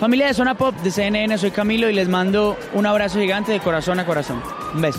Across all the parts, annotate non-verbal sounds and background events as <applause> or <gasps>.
Familia de Zona Pop de CNN, soy Camilo y les mando un abrazo gigante de corazón a corazón. Un beso.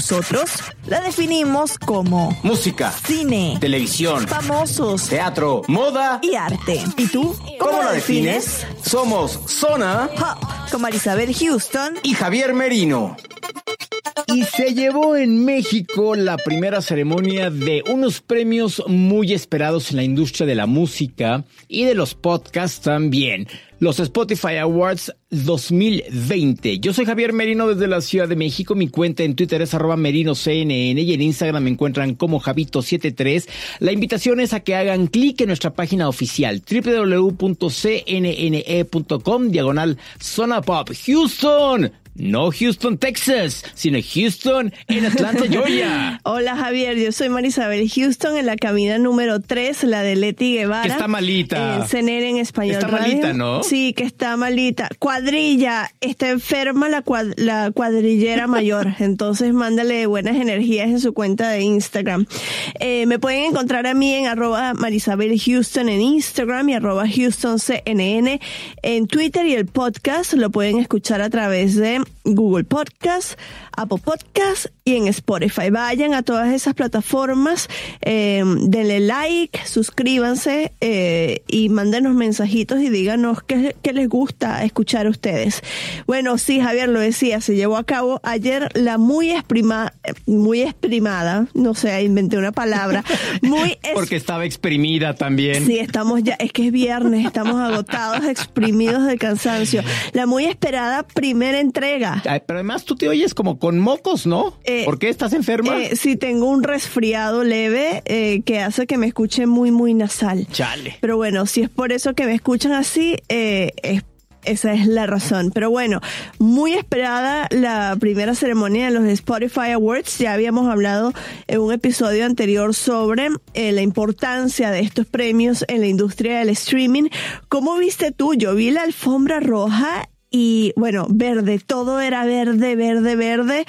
Nosotros la definimos como Música, cine, televisión, famosos teatro, moda. y arte. ¿Y tú? ¿Cómo la defines? Somos Zona Pop, con Marisabel Houston. y Javier Merino. Y se llevó en México la primera ceremonia de unos premios muy esperados en la industria de la música y de los podcasts también. Los Spotify Awards 2020. Yo soy Javier Merino desde la Ciudad de México. Mi cuenta en Twitter es arroba merinoCNN y en Instagram me encuentran como Javito73. La invitación es a que hagan clic en nuestra página oficial www.cnne.com diagonal Zona Pop Houston. No Houston, Texas, sino Houston en Atlanta, <laughs> Georgia. Hola Javier, yo soy Marisabel Houston en la cabina número 3, la de Leti Guevara. Que está malita. En CNN en español. Está Radio. malita, ¿no? Sí, que está malita. Cuadrilla, está enferma la, cuad- la cuadrillera mayor. <laughs> Entonces mándale buenas energías en su cuenta de Instagram. Eh, me pueden encontrar a mí en arroba Marisabel Houston en Instagram y arroba Houston CNN en Twitter y el podcast lo pueden escuchar a través de Google Podcast, Apple Podcast y en Spotify. Vayan a todas esas plataformas, eh, denle like, suscríbanse eh, y mándenos mensajitos y díganos qué, qué les gusta escuchar a ustedes. Bueno, sí, Javier lo decía, se llevó a cabo ayer la muy exprima, muy exprimada, no sé, inventé una palabra, <laughs> muy Porque estaba exprimida también. Sí, estamos ya, es que es viernes, estamos agotados, <laughs> exprimidos de cansancio. La muy esperada primera entrega. Ay, pero además tú te oyes como con mocos, ¿no? Eh, ¿Por qué estás enferma? Eh, sí, tengo un resfriado leve eh, que hace que me escuche muy, muy nasal. Chale. Pero bueno, si es por eso que me escuchan así, eh, es- esa es la razón. Pero bueno, muy esperada la primera ceremonia de los Spotify Awards. Ya habíamos hablado en un episodio anterior sobre eh, la importancia de estos premios en la industria del streaming. ¿Cómo viste tú? Yo vi la alfombra roja y bueno, verde, todo era verde, verde, verde.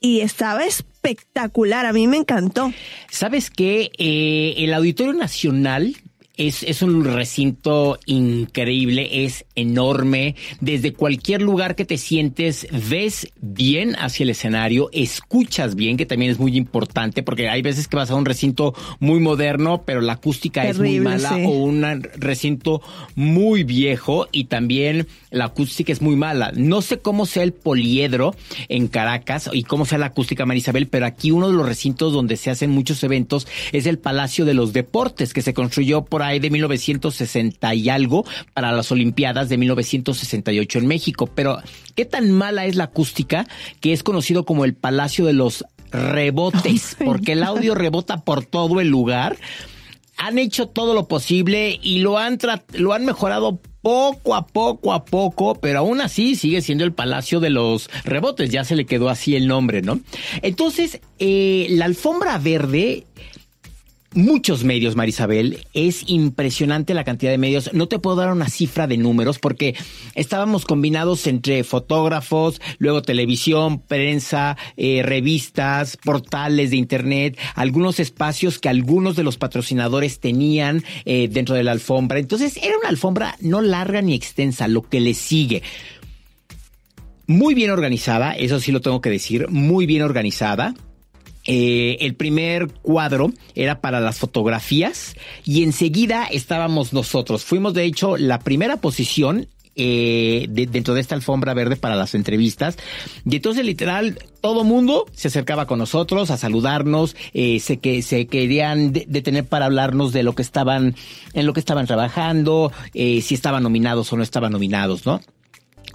Y estaba espectacular, a mí me encantó. ¿Sabes qué? Eh, el Auditorio Nacional es, es un recinto increíble, es enorme. Desde cualquier lugar que te sientes, ves bien hacia el escenario, escuchas bien, que también es muy importante, porque hay veces que vas a un recinto muy moderno, pero la acústica es muy mala, sí. o un recinto muy viejo y también la acústica es muy mala. No sé cómo sea el poliedro en Caracas y cómo sea la acústica Marisabel, pero aquí uno de los recintos donde se hacen muchos eventos es el Palacio de los Deportes, que se construyó por ahí de 1960 y algo para las Olimpiadas de 1968 en México. Pero, ¿qué tan mala es la acústica que es conocido como el Palacio de los Rebotes? Porque el audio rebota por todo el lugar han hecho todo lo posible y lo han lo han mejorado poco a poco a poco, pero aún así sigue siendo el Palacio de los Rebotes, ya se le quedó así el nombre, ¿no? Entonces, eh, la alfombra verde muchos medios, Marisabel. Es impresionante la cantidad de medios. No te puedo dar una cifra de números porque estábamos combinados entre fotógrafos, luego televisión, prensa, eh, revistas, portales de internet, algunos espacios que algunos de los patrocinadores tenían eh, dentro de la alfombra. Entonces era una alfombra no larga ni extensa, lo que le sigue. Muy bien organizada, eso sí lo tengo que decir, muy bien organizada. Eh, el primer cuadro era para las fotografías y enseguida estábamos nosotros. Fuimos de hecho la primera posición eh, dentro de esta alfombra verde para las entrevistas. Y entonces literal todo mundo se acercaba con nosotros a saludarnos, eh, se que se querían detener para hablarnos de lo que estaban en lo que estaban trabajando, si estaban nominados o no estaban nominados, ¿no?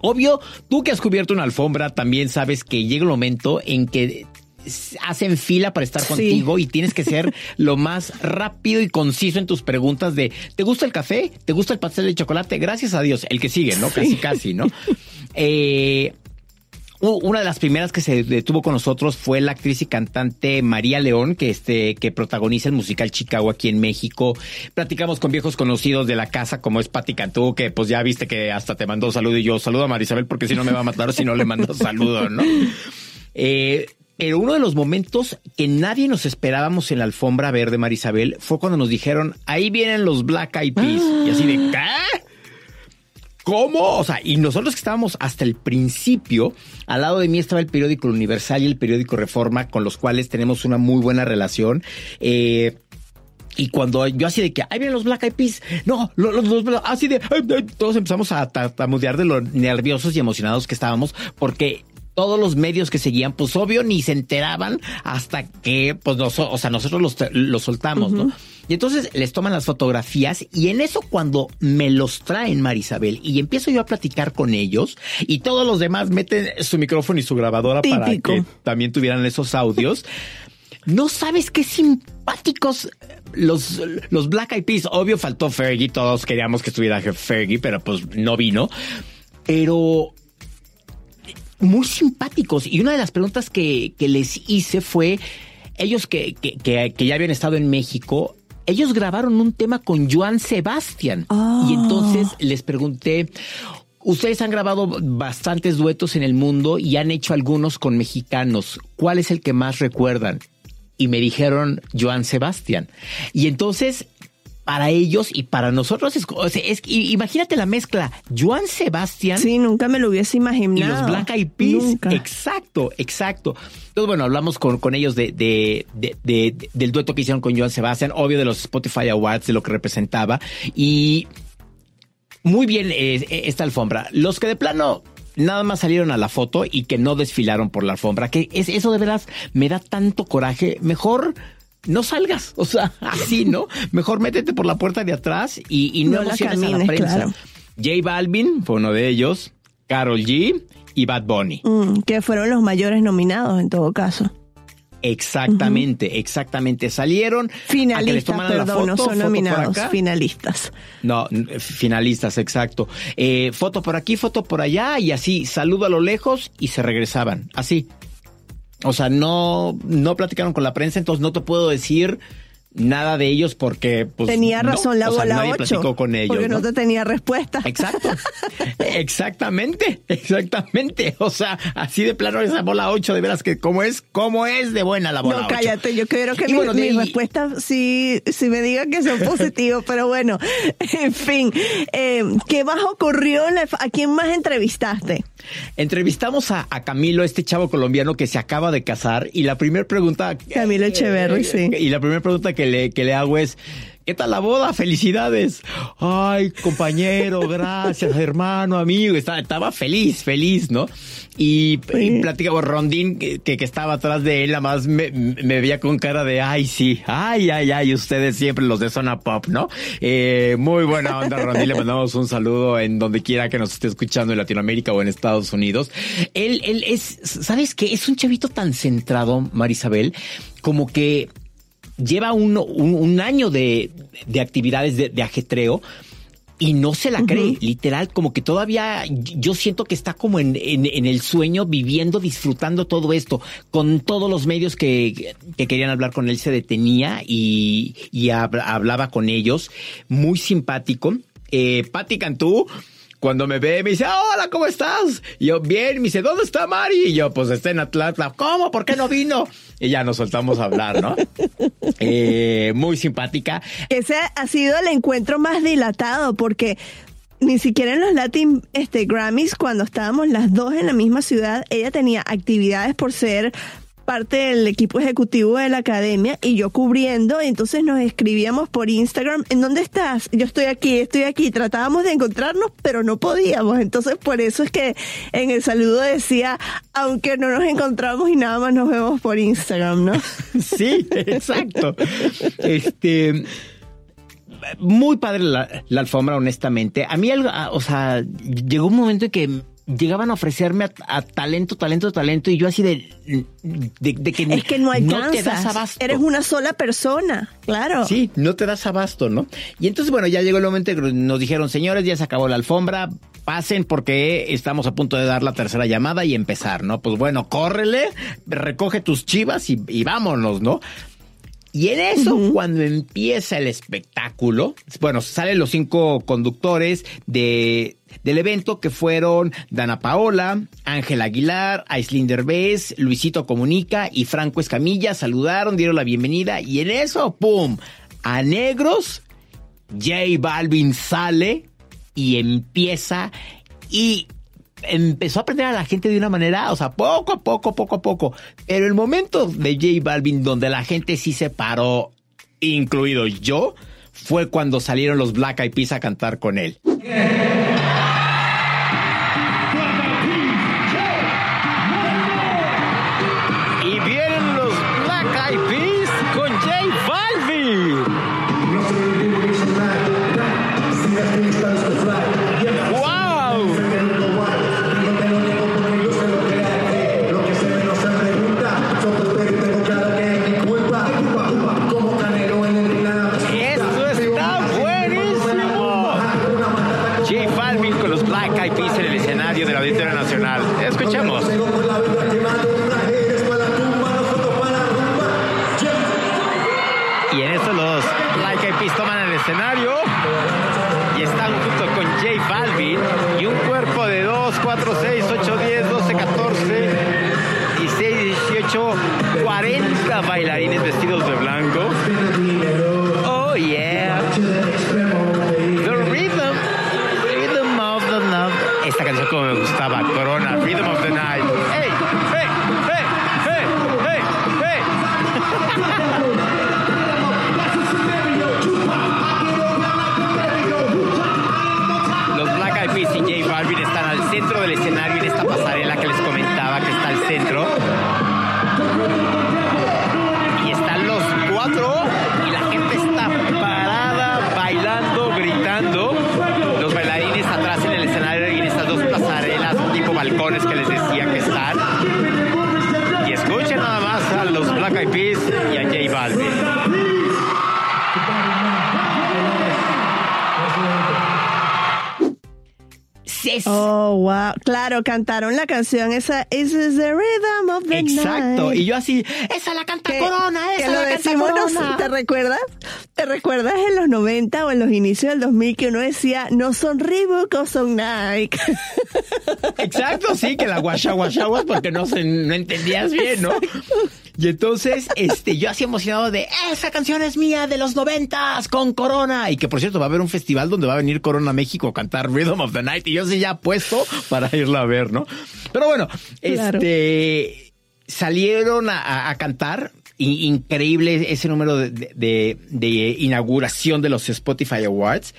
Obvio, tú que has cubierto una alfombra también sabes que llega un momento en que hacen fila para estar contigo y tienes que ser <laughs> lo más rápido y conciso en tus preguntas de ¿te gusta el café? ¿Te gusta el pastel de chocolate? Gracias a Dios, el que sigue, ¿no? Casi, casi, ¿no? <laughs> eh, una de las primeras que se detuvo con nosotros fue la actriz y cantante María León, que este, que protagoniza el musical Chicago aquí en México. Platicamos con viejos conocidos de la casa, como es Patti Cantú, que pues ya viste que hasta te mandó saludo y yo saludo a Marisabel porque si no me va a matar si no le mando saludo, ¿no? <laughs> Eh, pero uno de los momentos que nadie nos esperábamos en la alfombra verde, Marisabel, fue cuando nos dijeron, ahí vienen los Black Eyed Peas. Y así de, ¿qué? ¿Cómo? O sea, y nosotros que estábamos hasta el principio, al lado de mí estaba el periódico Universal y el periódico Reforma, con los cuales tenemos una muy buena relación. Eh, y cuando yo así de que, ahí vienen los Black Eyed Peas, no, los, los, así de, todos empezamos a tartamudear de lo nerviosos y emocionados que estábamos, porque todos los medios que seguían, pues obvio ni se enteraban hasta que, pues, o sea, nosotros los, los soltamos, ¿no? Y entonces les toman las fotografías y en eso cuando me los traen Marisabel y empiezo yo a platicar con ellos y todos los demás meten su micrófono y su grabadora para que también tuvieran esos audios. No sabes qué simpáticos los, los Black Eyed Peas. Obvio faltó Fergie, todos queríamos que estuviera Fergie, pero pues no vino. Pero muy simpáticos. Y una de las preguntas que, que les hice fue, ellos que, que, que, ya habían estado en México, ellos grabaron un tema con Joan Sebastián. Y ah. entonces les pregunté, ustedes han grabado bastantes duetos en el mundo y han hecho algunos con mexicanos. ¿Cuál es el que más recuerdan? Y me dijeron Joan Sebastián. Y entonces para ellos y para nosotros es, es, imagínate la mezcla Joan Sebastián sí nunca me lo hubiese imaginado y los Black Eyed Peas. Exacto exacto. Entonces bueno hablamos con, con ellos de, de, de, del dueto que hicieron con Joan Sebastián obvio de los Spotify Awards de lo que representaba. Y muy bien eh, esta alfombra. Los que de plano nada más salieron a la foto y que no desfilaron por la alfombra que es eso de veras me da tanto coraje. Mejor no salgas, o sea, <laughs> así, ¿no? Mejor métete por la puerta de atrás y, no, la camines, a la prensa. J Balvin fue uno de ellos, Carol G y Bad Bunny. Mm, que fueron los mayores nominados en todo caso. Exactamente, exactamente. Salieron. Finalistas, perdón, no son nominados, finalistas. No, finalistas, exacto. Eh, foto por aquí, foto por allá y así, saludo a lo lejos y se regresaban. Así. O sea, no, no platicaron con la prensa, entonces no te puedo decir nada de ellos porque pues, tenía razón la bola o platicó con ellos porque no, te tenía respuesta. Exacto. <laughs> Exactamente exactamente. O sea así de plano esa bola 8 de veras que cómo es cómo es de buena la bola no cállate yo quiero que mi, respuesta sí, sí me diga que son positivos pero bueno <laughs> en fin eh, qué más ocurrió a quién más entrevistaste entrevistamos a, Camilo este chavo colombiano que se acaba de casar y la primera pregunta Camilo Echeverry sí. y la primera pregunta que le, que le hago es, ¿Qué tal la boda? Felicidades. Ay, compañero, <laughs> gracias, hermano, amigo. Estaba, estaba feliz, feliz, ¿no? Y, y platicaba Rondín, que, que, estaba atrás de él, nada más me, me, veía con cara de, ay, sí, ay, ay, ay, ustedes siempre los de Zona Pop, ¿no? Eh, muy buena onda, Rondín. Le mandamos un saludo en donde quiera que nos esté escuchando en Latinoamérica o en Estados Unidos. Él, él es, ¿sabes qué? Es un chavito tan centrado, Marisabel, como que lleva un, un, año de, de actividades de, ajetreo y no se la cree, literal, como que todavía yo siento que está como en, en, el sueño, viviendo, disfrutando todo esto, con todos los medios que, que querían hablar con él, se detenía y, y hablaba con ellos, muy simpático. Eh, Patti Cantú, cuando me ve, me dice, hola, ¿cómo estás? Y yo, bien, me dice, ¿dónde está Mari? Y yo, pues está en Atlanta. ¿Cómo? ¿Por qué no vino? Y ya nos soltamos a hablar, ¿no? <laughs> eh, muy simpática. Ese ha sido el encuentro más dilatado porque ni siquiera en los Latin este, Grammys, cuando estábamos las dos en la misma ciudad, ella tenía actividades por ser parte del equipo ejecutivo de la academia y yo cubriendo, entonces nos escribíamos por Instagram, ¿en dónde estás? Yo estoy aquí, estoy aquí. Tratábamos de encontrarnos, pero no podíamos. Entonces, por eso es que en el saludo decía, aunque no nos encontramos y nada más nos vemos por Instagram, ¿no? <laughs> sí, exacto. Este muy padre la, alfombra, honestamente. A mí, algo, ah, o sea, llegó un momento en que llegaban a ofrecerme a, talento, talento, talento, y yo así de, de, que es que no, no te das abasto. Eres una sola persona, claro. Sí, no te das abasto, ¿no? Y entonces, bueno, ya llegó el momento que nos dijeron, señores, ya se acabó la alfombra, pasen porque estamos a punto de dar la tercera llamada y empezar, ¿no? Pues bueno, córrele, recoge tus chivas y, y vámonos, ¿no? Y en eso, cuando empieza el espectáculo, bueno, salen los cinco conductores de, del evento que fueron Dana Paola, Ángel Aguilar, Aislinn Derbez, Luisito Comunica y Franco Escamilla. Saludaron, dieron la bienvenida y en eso, ¡pum! A negros, J Balvin sale y empieza y empezó a aprender a la gente de una manera, o sea, poco a poco, poco a poco. Pero el momento de J Balvin donde la gente sí se paró, incluido yo, fue cuando salieron los Black Eyed Peas a cantar con él. Oh, wow. Claro, cantaron la canción esa, This is the rhythm of the Exacto. Y yo así, esa la canta Corona, esa la canta Corona. ¿Te recuerdas? ¿Te recuerdas en los 90 o en los inicios del 2000 que uno decía, no son Reebok o son Nike? Exacto, sí, que la guachaguachaguas porque no, se, no entendías bien, ¿no? Y entonces, este, yo así emocionado de, esa canción es mía de los noventas con Corona. Y que por cierto va a haber un festival donde va a venir Corona México a cantar Rhythm of the Night. Y yo sí ya puesto para irla a ver, ¿no? Pero bueno, este, salieron a, cantar. increíble ese número de, de inauguración de los Spotify Awards.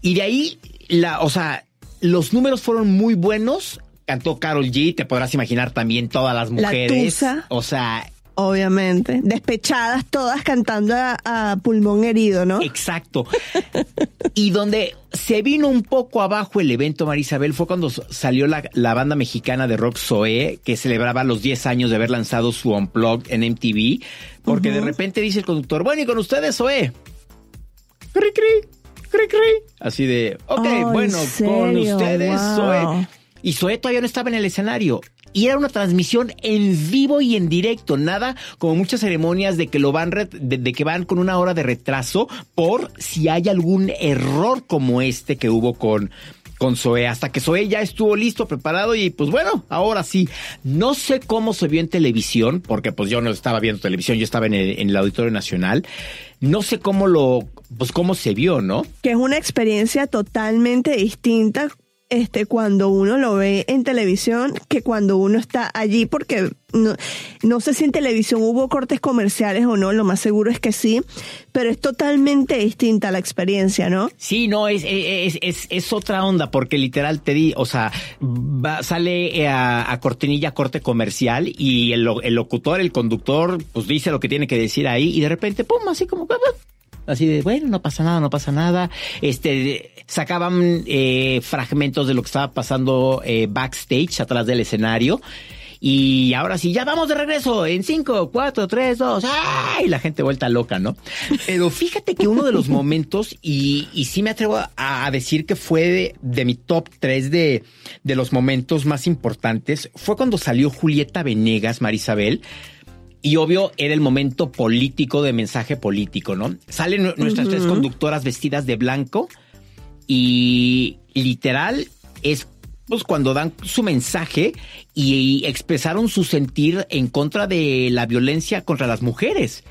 Y de ahí, la, o sea, los números fueron muy buenos cantó Carol G, te podrás imaginar también todas las mujeres. O sea, Obviamente, despechadas todas cantando a, pulmón herido, ¿no? Exacto. y donde se vino un poco abajo el evento, Marisabel, fue cuando salió la, banda mexicana de rock Zoe, que celebraba los 10 años de haber lanzado su Unplugged en MTV, porque de repente dice el conductor, bueno, y con ustedes Zoe. Cri, cri, cri, cri. Así de, ok, bueno, con ustedes Zoe. Y Zoé todavía no estaba en el escenario. Y era una transmisión en vivo y en directo, nada como muchas ceremonias de que lo van de, que van con una hora de retraso por si hay algún error como este que hubo con con hasta que Zoé ya estuvo listo, preparado y pues bueno, ahora sí, no sé cómo se vio en televisión, porque pues yo no estaba viendo televisión, yo estaba en el, en el Auditorio Nacional, no sé cómo lo, pues cómo se vio, ¿no? Que es una experiencia totalmente distinta este, cuando uno lo ve en televisión que cuando uno está allí, porque no, no sé si en televisión hubo cortes comerciales o no, lo más seguro es que sí, pero es totalmente distinta la experiencia, ¿no? Sí, no, es, es, es, es otra onda, porque literal te di, o sea, va- sale eh, a, a cortinilla corte comercial y el, el locutor, el conductor, pues dice lo que tiene que decir ahí y de repente, pum, así como... Así de, bueno, no pasa nada, no pasa nada. Este, sacaban eh, fragmentos de lo que estaba pasando eh, backstage, atrás del escenario. Y ahora sí, ya vamos de regreso en 5, 4, 3, 2. ¡Ay! La gente vuelta loca, ¿no? Pero fíjate que uno de los <laughs> momentos, y, y sí me atrevo a, a decir que fue de, de mi top 3 de, de los momentos más importantes, fue cuando salió Julieta Venegas, Marisabel. Y obvio, era el momento político de mensaje político, ¿no? Salen nu- nuestras tres conductoras vestidas de blanco y literal es pues cuando dan su mensaje y, expresaron su sentir en contra de la violencia contra las mujeres.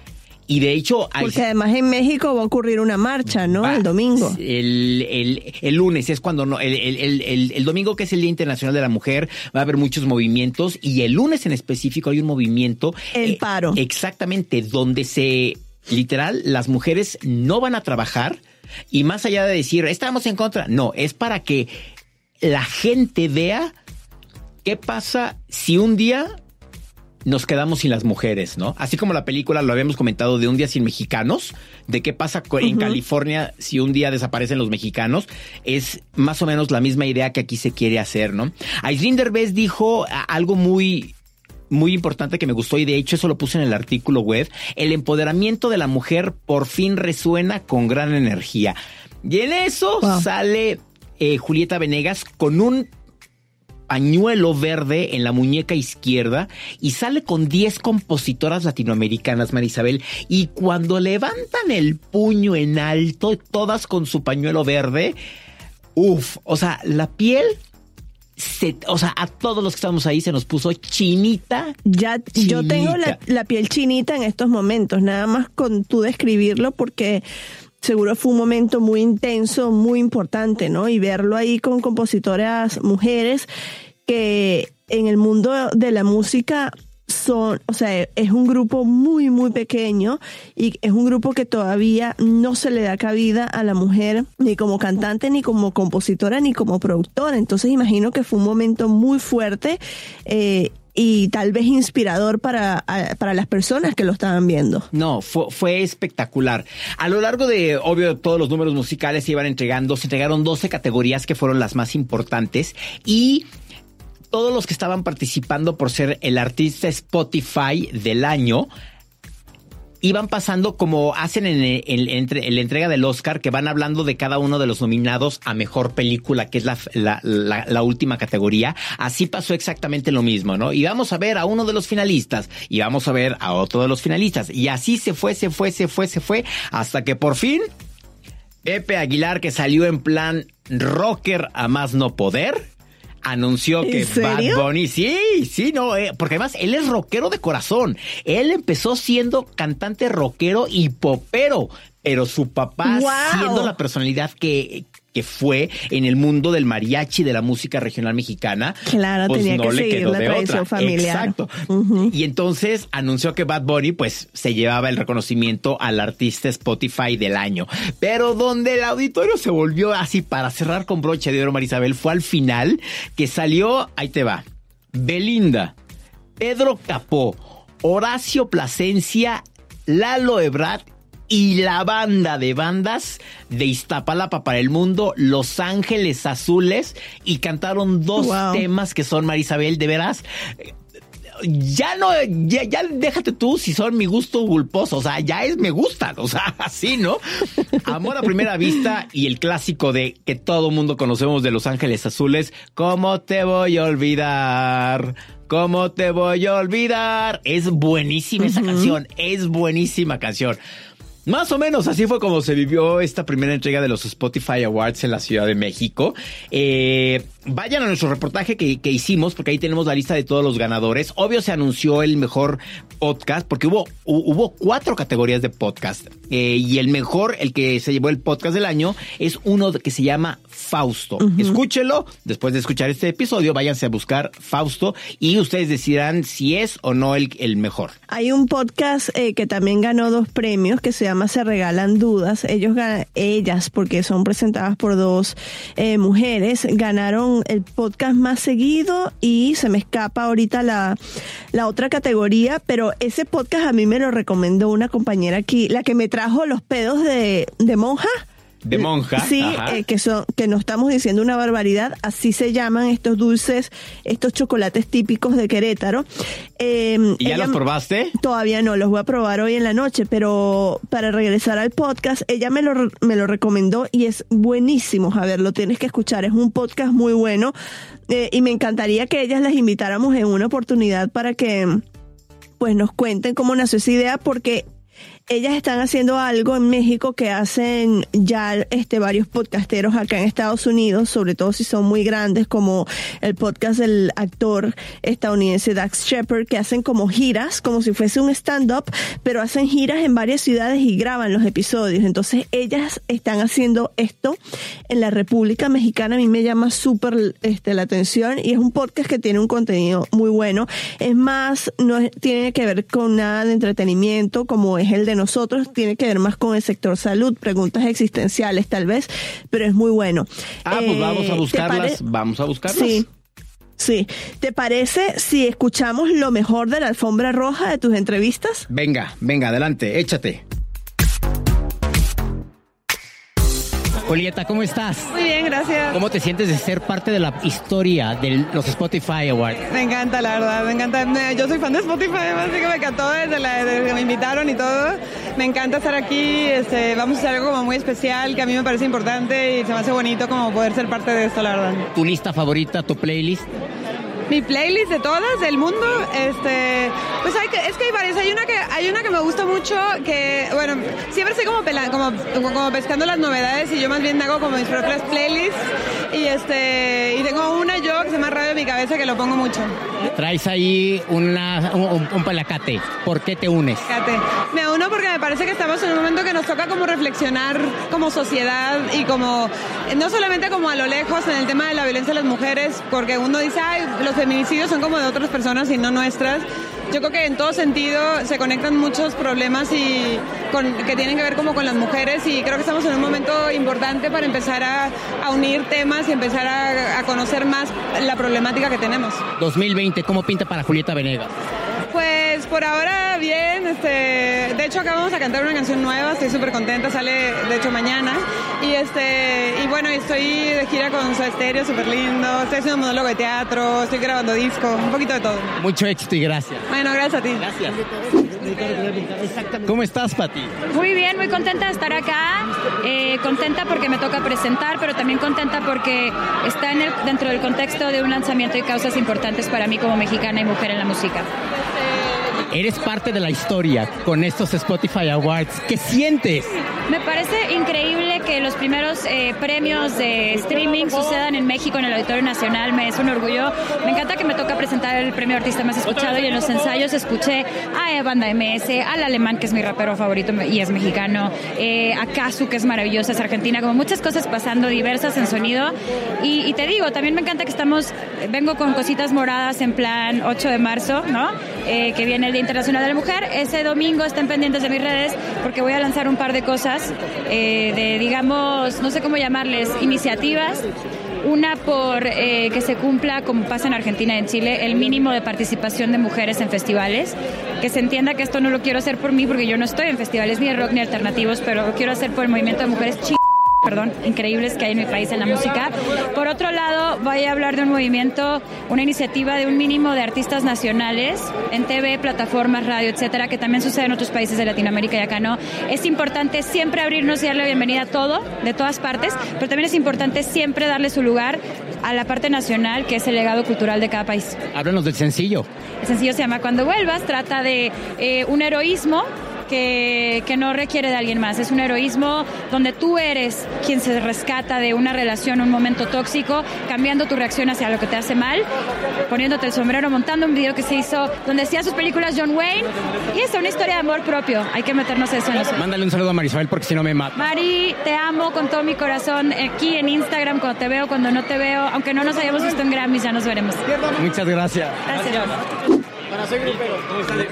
Y de hecho, hay- Porque además en México va a ocurrir una marcha, ¿no? Va, El domingo. El, el- el lunes es cuando no, el, el- domingo que es el Día Internacional de la Mujer, va a haber muchos movimientos y el lunes en específico hay un movimiento. eh, El paro. Exactamente, donde se, literal, las mujeres no van a trabajar y más allá de decir, estamos en contra, no, es para que la gente vea qué pasa si un día nos quedamos sin las mujeres, ¿no? Así como la película lo habíamos comentado de un día sin mexicanos, de qué pasa en California si un día desaparecen los mexicanos, es más o menos la misma idea que aquí se quiere hacer, ¿no? Aislinn Derbez dijo algo muy muy importante que me gustó y de hecho eso lo puse en el artículo web, el empoderamiento de la mujer por fin resuena con gran energía. Y en eso Wow. sale eh, Julieta Venegas con un pañuelo verde en la muñeca izquierda y sale con 10 compositoras latinoamericanas, Marisabel, y cuando levantan el puño en alto, todas con su pañuelo verde, uff, o sea, la piel, se, o sea, a todos los que estamos ahí se nos puso chinita. Ya, yo tengo la, la piel chinita en estos momentos, nada más con tú describirlo, porque seguro fue un momento muy intenso, muy importante, ¿no? Y verlo ahí con compositoras mujeres que en el mundo de la música son, o sea, es un grupo muy, muy pequeño y es un grupo que todavía no se le da cabida a la mujer ni como cantante, ni como compositora, ni como productora. Entonces imagino que fue un momento muy fuerte eh, y tal vez inspirador para, para las personas que lo estaban viendo. No, fue, fue espectacular. A lo largo de, obvio, todos los números musicales se iban entregando, se entregaron 12 categorías que fueron las más importantes y todos los que estaban participando por ser el artista Spotify del año iban pasando como hacen en, la entrega del Oscar, que van hablando de cada uno de los nominados a mejor película, que es la, la- la- la última categoría. Así pasó exactamente lo mismo, ¿no? Y vamos a ver a uno de los finalistas y vamos a ver a otro de los finalistas. Y así se fue, se fue, se fue, se fue, hasta que por fin Pepe Aguilar, que salió en plan rocker a más no poder, anunció ¿En que serio? Bad Bunny, sí, sí, no, eh, porque además él es rockero de corazón. Él empezó siendo cantante rockero y popero, pero su papá siendo la personalidad que que fue en el mundo del mariachi de la música regional mexicana. Claro, pues tenía no que le seguir quedó la de tradición otra. familiar. Exacto. Y entonces anunció que Bad Bunny pues se llevaba el reconocimiento al artista Spotify del año. Pero donde el auditorio se volvió así para cerrar con broche de oro, Marisabel, fue al final que salió, ahí te va, Belinda, Pedro Capó, Horacio Plasencia, Lalo Ebrard y la banda de bandas de Iztapalapa para el mundo, Los Ángeles Azules, y cantaron dos Wow. temas que son, Marisabel, de veras, ya no, ya, ya déjate tú si son mi gusto culposo, o sea, ya es me gustan, o sea, <laughs> así, ¿no? Amor a primera vista y el clásico de que todo mundo conocemos de Los Ángeles Azules, ¿cómo te voy a olvidar? ¿Cómo te voy a olvidar? Es buenísima esa canción, es buenísima canción. Más o menos así fue como se vivió esta primera entrega de los Spotify Awards en la Ciudad de México. Eh, vayan a nuestro reportaje que, que, hicimos, porque ahí tenemos la lista de todos los ganadores. Obvio se anunció el mejor podcast, porque hubo, hubo cuatro categorías de podcast. Eh, y el mejor, el que se llevó el podcast del año, es uno que se llama Fausto. Escúchelo, después de escuchar este episodio, váyanse a buscar Fausto y ustedes decidirán si es o no el, el mejor. Hay un podcast eh, que también ganó dos premios que se llama Se Regalan Dudas. Ellos, ellas, porque son presentadas por dos eh, mujeres, ganaron el podcast más seguido y se me escapa ahorita la, la otra categoría, pero ese podcast a mí me lo recomendó una compañera aquí, la que me trajo los pedos de, de monja de monja. Sí, eh, que son que no estamos diciendo una barbaridad, así se llaman estos dulces, estos chocolates típicos de Querétaro. Em, ¿Y ya los probaste? Todavía no, los voy a probar hoy en la noche, pero para regresar al podcast, ella me lo, me lo recomendó y es buenísimo, a ver, lo tienes que escuchar, es un podcast muy bueno eh, y me encantaría que ellas las invitáramos en una oportunidad para que pues nos cuenten cómo nació esa idea porque ellas están haciendo algo en México que hacen ya este varios podcasteros acá en Estados Unidos, sobre todo si son muy grandes, como el podcast del actor estadounidense Dax Shepard, que hacen como giras, como si fuese un stand-up, pero hacen giras en varias ciudades y graban los episodios. Entonces ellas están haciendo esto en la República Mexicana. A mí me llama súper este, la atención y es un podcast que tiene un contenido muy bueno. Es más, no tiene que ver con nada de entretenimiento como es el de nosotros tiene que ver más con el sector salud, preguntas existenciales tal vez, pero es muy bueno. Ah, pues vamos a eh, buscarlas, vamos a buscarlas. Sí. Sí. ¿Te parece si escuchamos lo mejor de la alfombra roja de tus entrevistas? Venga, venga, adelante, échate. Julieta, ¿cómo estás? Muy bien, gracias. ¿Cómo te sientes de ser parte de la historia de los Spotify Awards? Me encanta, la verdad, me encanta. Yo soy fan de Spotify, así que me encantó desde, la, desde que me invitaron y todo. Me encanta estar aquí, este, vamos a hacer algo como muy especial que a mí me parece importante y se me hace bonito como poder ser parte de esto, la verdad. ¿Tu lista favorita, tu playlist? Mi playlist de todas del mundo, este, pues hay que, es que hay varias. Hay una que, hay una que me gusta mucho, que, bueno, siempre estoy como, como, como pescando las novedades y yo más bien hago como mis propias playlists. Y este, y tengo una yo que se llama Radio de mi cabeza que lo pongo mucho. Traes ahí una, un, un palacate. ¿Por qué te unes? Me uno porque me parece que estamos en un momento que nos toca como reflexionar como sociedad y como, no solamente como a lo lejos en el tema de la violencia de las mujeres, porque uno dice, ay, los feminicidios son como de otras personas y no nuestras. Yo creo que en todo sentido se conectan muchos problemas y que tienen que ver como con las mujeres y creo que estamos en un momento importante para empezar a, unir temas y empezar a, a conocer más la problemática que tenemos. 2020, ¿cómo pinta para Julieta Venegas? Pues por ahora bien, este, de hecho acabamos a cantar una canción nueva, estoy súper contenta, sale de hecho mañana. Y este, y bueno, estoy de gira con su estéreo, súper lindo, estoy haciendo un monólogo de teatro, estoy grabando disco, un poquito de todo. Mucho éxito y gracias. Bueno, gracias a ti. Gracias. ¿Cómo estás, Pati? Muy bien, muy contenta de estar acá, eh, contenta porque me toca presentar, pero también contenta porque está en el, dentro del contexto de un lanzamiento y causas importantes para mí como mexicana y mujer en la música. Eres parte de la historia con estos Spotify Awards. ¿Qué sientes? Me parece increíble que los primeros eh, premios de streaming sucedan en México en el Auditorio Nacional. Me es un orgullo. Me encanta que me toca presentar el premio artista más escuchado y en los ensayos escuché a Banda MS, al alemán que es mi rapero favorito y es mexicano, eh, a Kazu que es maravillosa, es argentina, como muchas cosas pasando diversas en sonido. Y, y, te digo, también me encanta que estamos, vengo con cositas moradas en plan 8 de marzo, ¿no? Eh, que viene el Día Internacional de la Mujer. Ese domingo estén pendientes de mis redes porque voy a lanzar un par de cosas, eh, de digamos, no sé cómo llamarles, iniciativas. Una por eh, que se cumpla, como pasa en Argentina y en Chile, el mínimo de participación de mujeres en festivales. Que se entienda que esto no lo quiero hacer por mí, porque yo no estoy en festivales ni de rock ni alternativos, pero lo quiero hacer por el movimiento de mujeres chicas perdón, increíbles que hay en mi país en la música. Por otro lado, voy a hablar de un movimiento, una iniciativa de un mínimo de artistas nacionales en TV, plataformas, radio, etcétera, que también sucede en otros países de Latinoamérica y acá no. Es importante siempre abrirnos y darle bienvenida a todo, de todas partes, pero también es importante siempre darle su lugar a la parte nacional, que es el legado cultural de cada país. Háblanos del sencillo. El sencillo se llama Cuando vuelvas, trata de eh, un heroísmo que, que no requiere de alguien más. Es un heroísmo donde tú eres quien se rescata de una relación, un momento tóxico, cambiando tu reacción hacia lo que te hace mal, poniéndote el sombrero, montando un video que se hizo donde hacía sus películas John Wayne. Y es una historia de amor propio. Hay que meternos eso en los Mándale un saludo a Marisabel porque si no me mata. Mari, te amo con todo mi corazón aquí en Instagram, cuando te veo, cuando no te veo. Aunque no nos hayamos visto en Grammys, ya nos veremos. Muchas gracias. Gracias.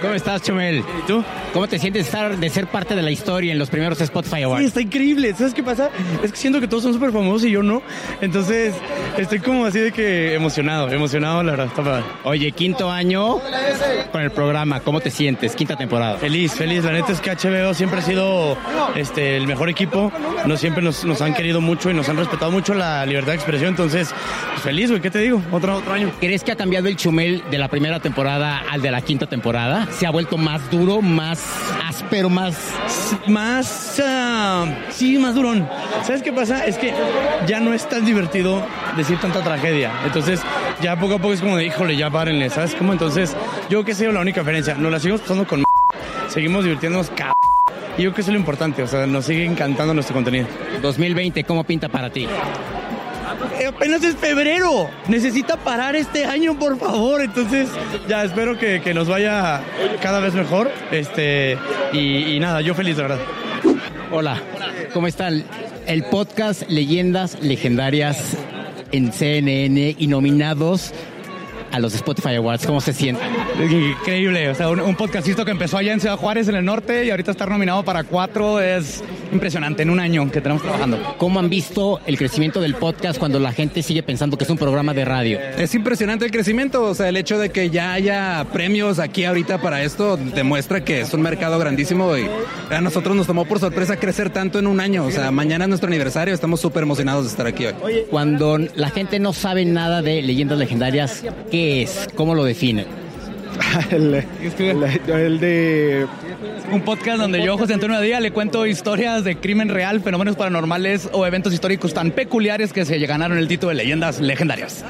¿Cómo estás, Chumel? ¿Y tú? ¿Cómo te sientes estar, de ser parte de la historia en los primeros Spotify Awards? Sí, está increíble. ¿Sabes qué pasa? Es que siento que todos son súper famosos y yo no. Entonces, estoy como así de que emocionado, emocionado, la verdad. Está padre. Oye, quinto año con el programa. ¿Cómo te sientes? Quinta temporada. Feliz, feliz. La neta es que HBO siempre ha sido este, el mejor equipo. Nos siempre nos, nos han querido mucho y nos han respetado mucho la libertad de expresión. Entonces, feliz, güey. ¿Qué te digo? Otro, otro año. ¿Crees que ha cambiado el Chumel de la primera temporada al de la quinta temporada? ¿Se ha vuelto más duro, más áspero, más... Más... ah, sí, más durón. ¿Sabes qué pasa? Es que ya no es tan divertido decir tanta tragedia. Entonces, ya poco a poco es como de, híjole, ya párenle, ¿sabes cómo? Entonces, yo que es la única diferencia. Nos la seguimos pasando con... Seguimos divirtiéndonos, c... Y yo creo que eso es lo importante, o sea, nos sigue encantando nuestro contenido. 2020, ¿cómo pinta para ti? Eh, apenas es febrero. Necesita parar este año, por favor. Entonces, ya espero que, que nos vaya cada vez mejor. Este, y, y nada, yo feliz, de verdad. Hola, ¿cómo están? El podcast Leyendas Legendarias en CNN y nominados a los Spotify Awards. ¿Cómo se sienten? Increíble, o sea, un, un podcastito que empezó allá en Ciudad Juárez, en el norte, y ahorita estar nominado para cuatro es impresionante en un año que tenemos trabajando. ¿Cómo han visto el crecimiento del podcast cuando la gente sigue pensando que es un programa de radio? Es impresionante el crecimiento, o sea, el hecho de que ya haya premios aquí ahorita para esto demuestra que es un mercado grandísimo y a nosotros nos tomó por sorpresa crecer tanto en un año, o sea, mañana es nuestro aniversario, estamos súper emocionados de estar aquí hoy. Cuando la gente no sabe nada de leyendas legendarias, ¿qué es? ¿Cómo lo definen? <laughs> el, el de un podcast donde yo, José Antonio Díaz, le cuento historias de crimen real, fenómenos paranormales o eventos históricos tan peculiares que se ganaron el título de leyendas legendarias.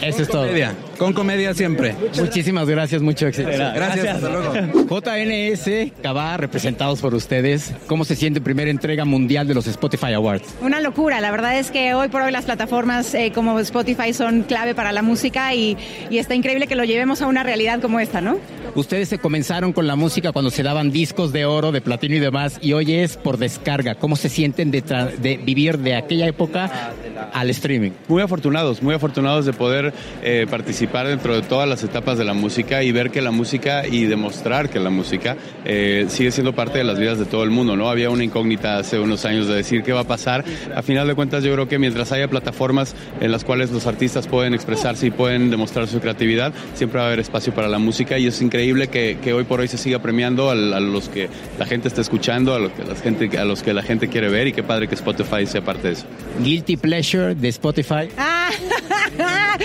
Eso es todo. Comedia, con comedia siempre. Muchísimas gracias, mucho éxito. Gracias, hasta luego. JNS, Cabá, representados por ustedes. ¿Cómo se siente primera entrega mundial de los Spotify Awards? Una locura, la verdad es que hoy por hoy las plataformas eh, como Spotify son clave para la música y, y está increíble que lo llevemos a una realidad como esta, ¿no? Ustedes se comenzaron con la música cuando se daban discos de oro, de platino y demás, y hoy es por descarga. ¿Cómo se sienten de, de vivir de aquella época al streaming? Muy afortunados, muy afortunados de poder eh, participar dentro de todas las etapas de la música y ver que la música y demostrar que la música eh, sigue siendo parte de las vidas de todo el mundo, ¿no? Había una incógnita hace unos años de decir qué va a pasar. A final de cuentas, yo creo que mientras haya plataformas en las cuales los artistas pueden expresarse y pueden demostrar su creatividad, siempre va a haber espacio para la música y es increíble que, que hoy por hoy se siga premiando al- a, los que la gente está escuchando, a, lo que la gente, a los que la gente quiere ver y qué padre que Spotify sea parte de eso. Guilty Pleasure de Spotify. Ah, <laughs>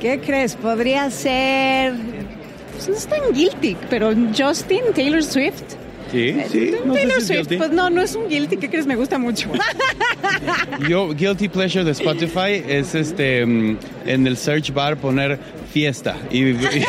¿Qué crees? Podría ser... Pues no es tan guilty, pero Justin, Taylor Swift. Sí, sí. no sé Taylor si es Swift, guilty. pues no, no es un guilty, ¿qué crees? Me gusta mucho. Yo, Guilty Pleasure de Spotify es este mm, en el search bar poner fiesta y, y- <laughs>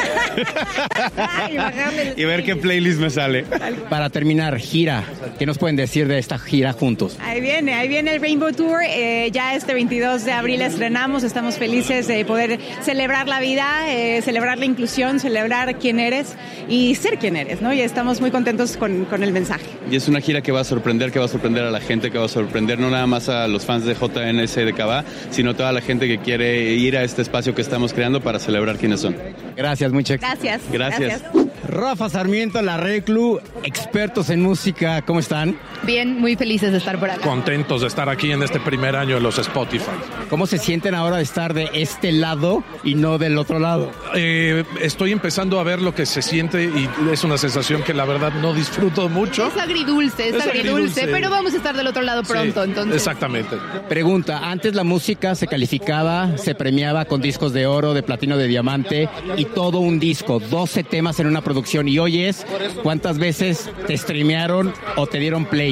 <laughs> y ver qué playlist me sale. Para terminar, gira. ¿Qué nos pueden decir de esta gira juntos? Ahí viene, ahí viene el Rainbow Tour. eh, ya este 22 de abril estrenamos. Estamos felices de poder celebrar la vida, eh, celebrar la inclusión, celebrar quién eres y ser quién eres, ¿no? Y estamos muy contentos con, con el mensaje. Y es una gira que va a sorprender, que va a sorprender a la gente, que va a sorprender no nada más a los fans de JNS de Cabá, sino a toda la gente que quiere ir a este espacio que estamos creando para celebrar quiénes son. Gracias, mucho éxito. Gracias. Gracias. Rafa Sarmiento, la Reclu, expertos en música, ¿cómo están? Bien, muy felices de estar por acá. Contentos de estar aquí en este primer año de los Spotify. ¿Cómo se sienten ahora de estar de este lado y no del otro lado? Eh, estoy empezando a ver lo que se siente y es una sensación que la verdad no disfruto mucho. Es agridulce, es, Es agridulce, agridulce. pero vamos a estar del otro lado pronto, Sí, entonces. Exactamente. Pregunta, antes la música se calificaba, se premiaba con discos de oro, de platino, de diamante y todo un disco, 12 temas en una producción y hoy es cuántas veces te streamearon o te dieron play.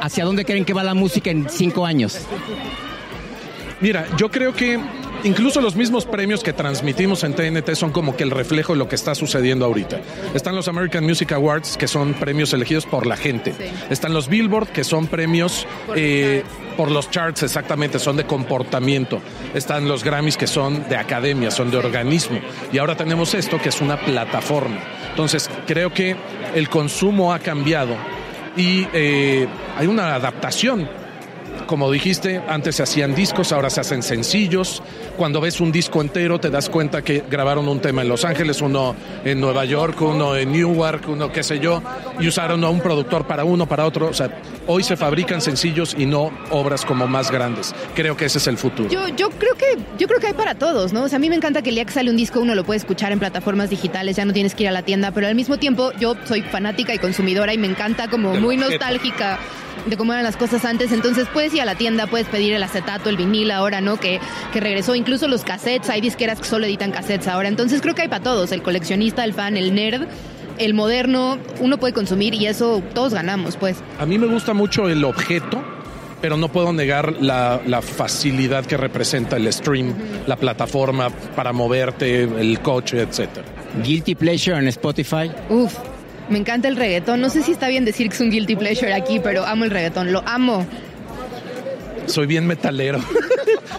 ¿Hacia dónde creen que va la música en cinco años? Mira, yo creo que incluso los mismos premios que transmitimos en TNT son como que el reflejo de lo que está sucediendo ahorita. Están los American Music Awards, que son premios elegidos por la gente. Están los Billboard, que son premios eh, por los charts, exactamente, son de comportamiento. Están los Grammys, que son de academia, son de organismo. Y ahora tenemos esto, que es una plataforma. Entonces, creo que el consumo ha cambiado y eh, hay una adaptación como dijiste, antes se hacían discos, ahora se hacen sencillos. Cuando ves un disco entero te das cuenta que grabaron un tema en Los Ángeles, uno en Nueva York, uno en Newark, uno qué sé yo, y usaron a un productor para uno, para otro. O sea, hoy se fabrican sencillos y no obras como más grandes. Creo que ese es el futuro. Yo, yo creo que yo creo que hay para todos, ¿no? O sea, a mí me encanta que el día que sale un disco uno lo puede escuchar en plataformas digitales, ya no tienes que ir a la tienda, pero al mismo tiempo yo soy fanática y consumidora y me encanta como muy nostálgica de cómo eran las cosas antes, entonces puedes ir a la tienda, puedes pedir el acetato, el vinil ahora, ¿no? Que, que regresó, incluso los cassettes, hay disqueras que solo editan cassettes ahora, entonces creo que hay para todos, el coleccionista, el fan, el nerd, el moderno, uno puede consumir y eso todos ganamos, pues. A mí me gusta mucho el objeto, pero no puedo negar la, la facilidad que representa el stream, la plataforma para moverte, el coche, etcétera. Guilty Pleasure en Spotify. Uf, me encanta el reggaetón, no sé si está bien decir que es un guilty pleasure aquí, pero amo el reggaetón, lo amo. Soy bien metalero, <laughs>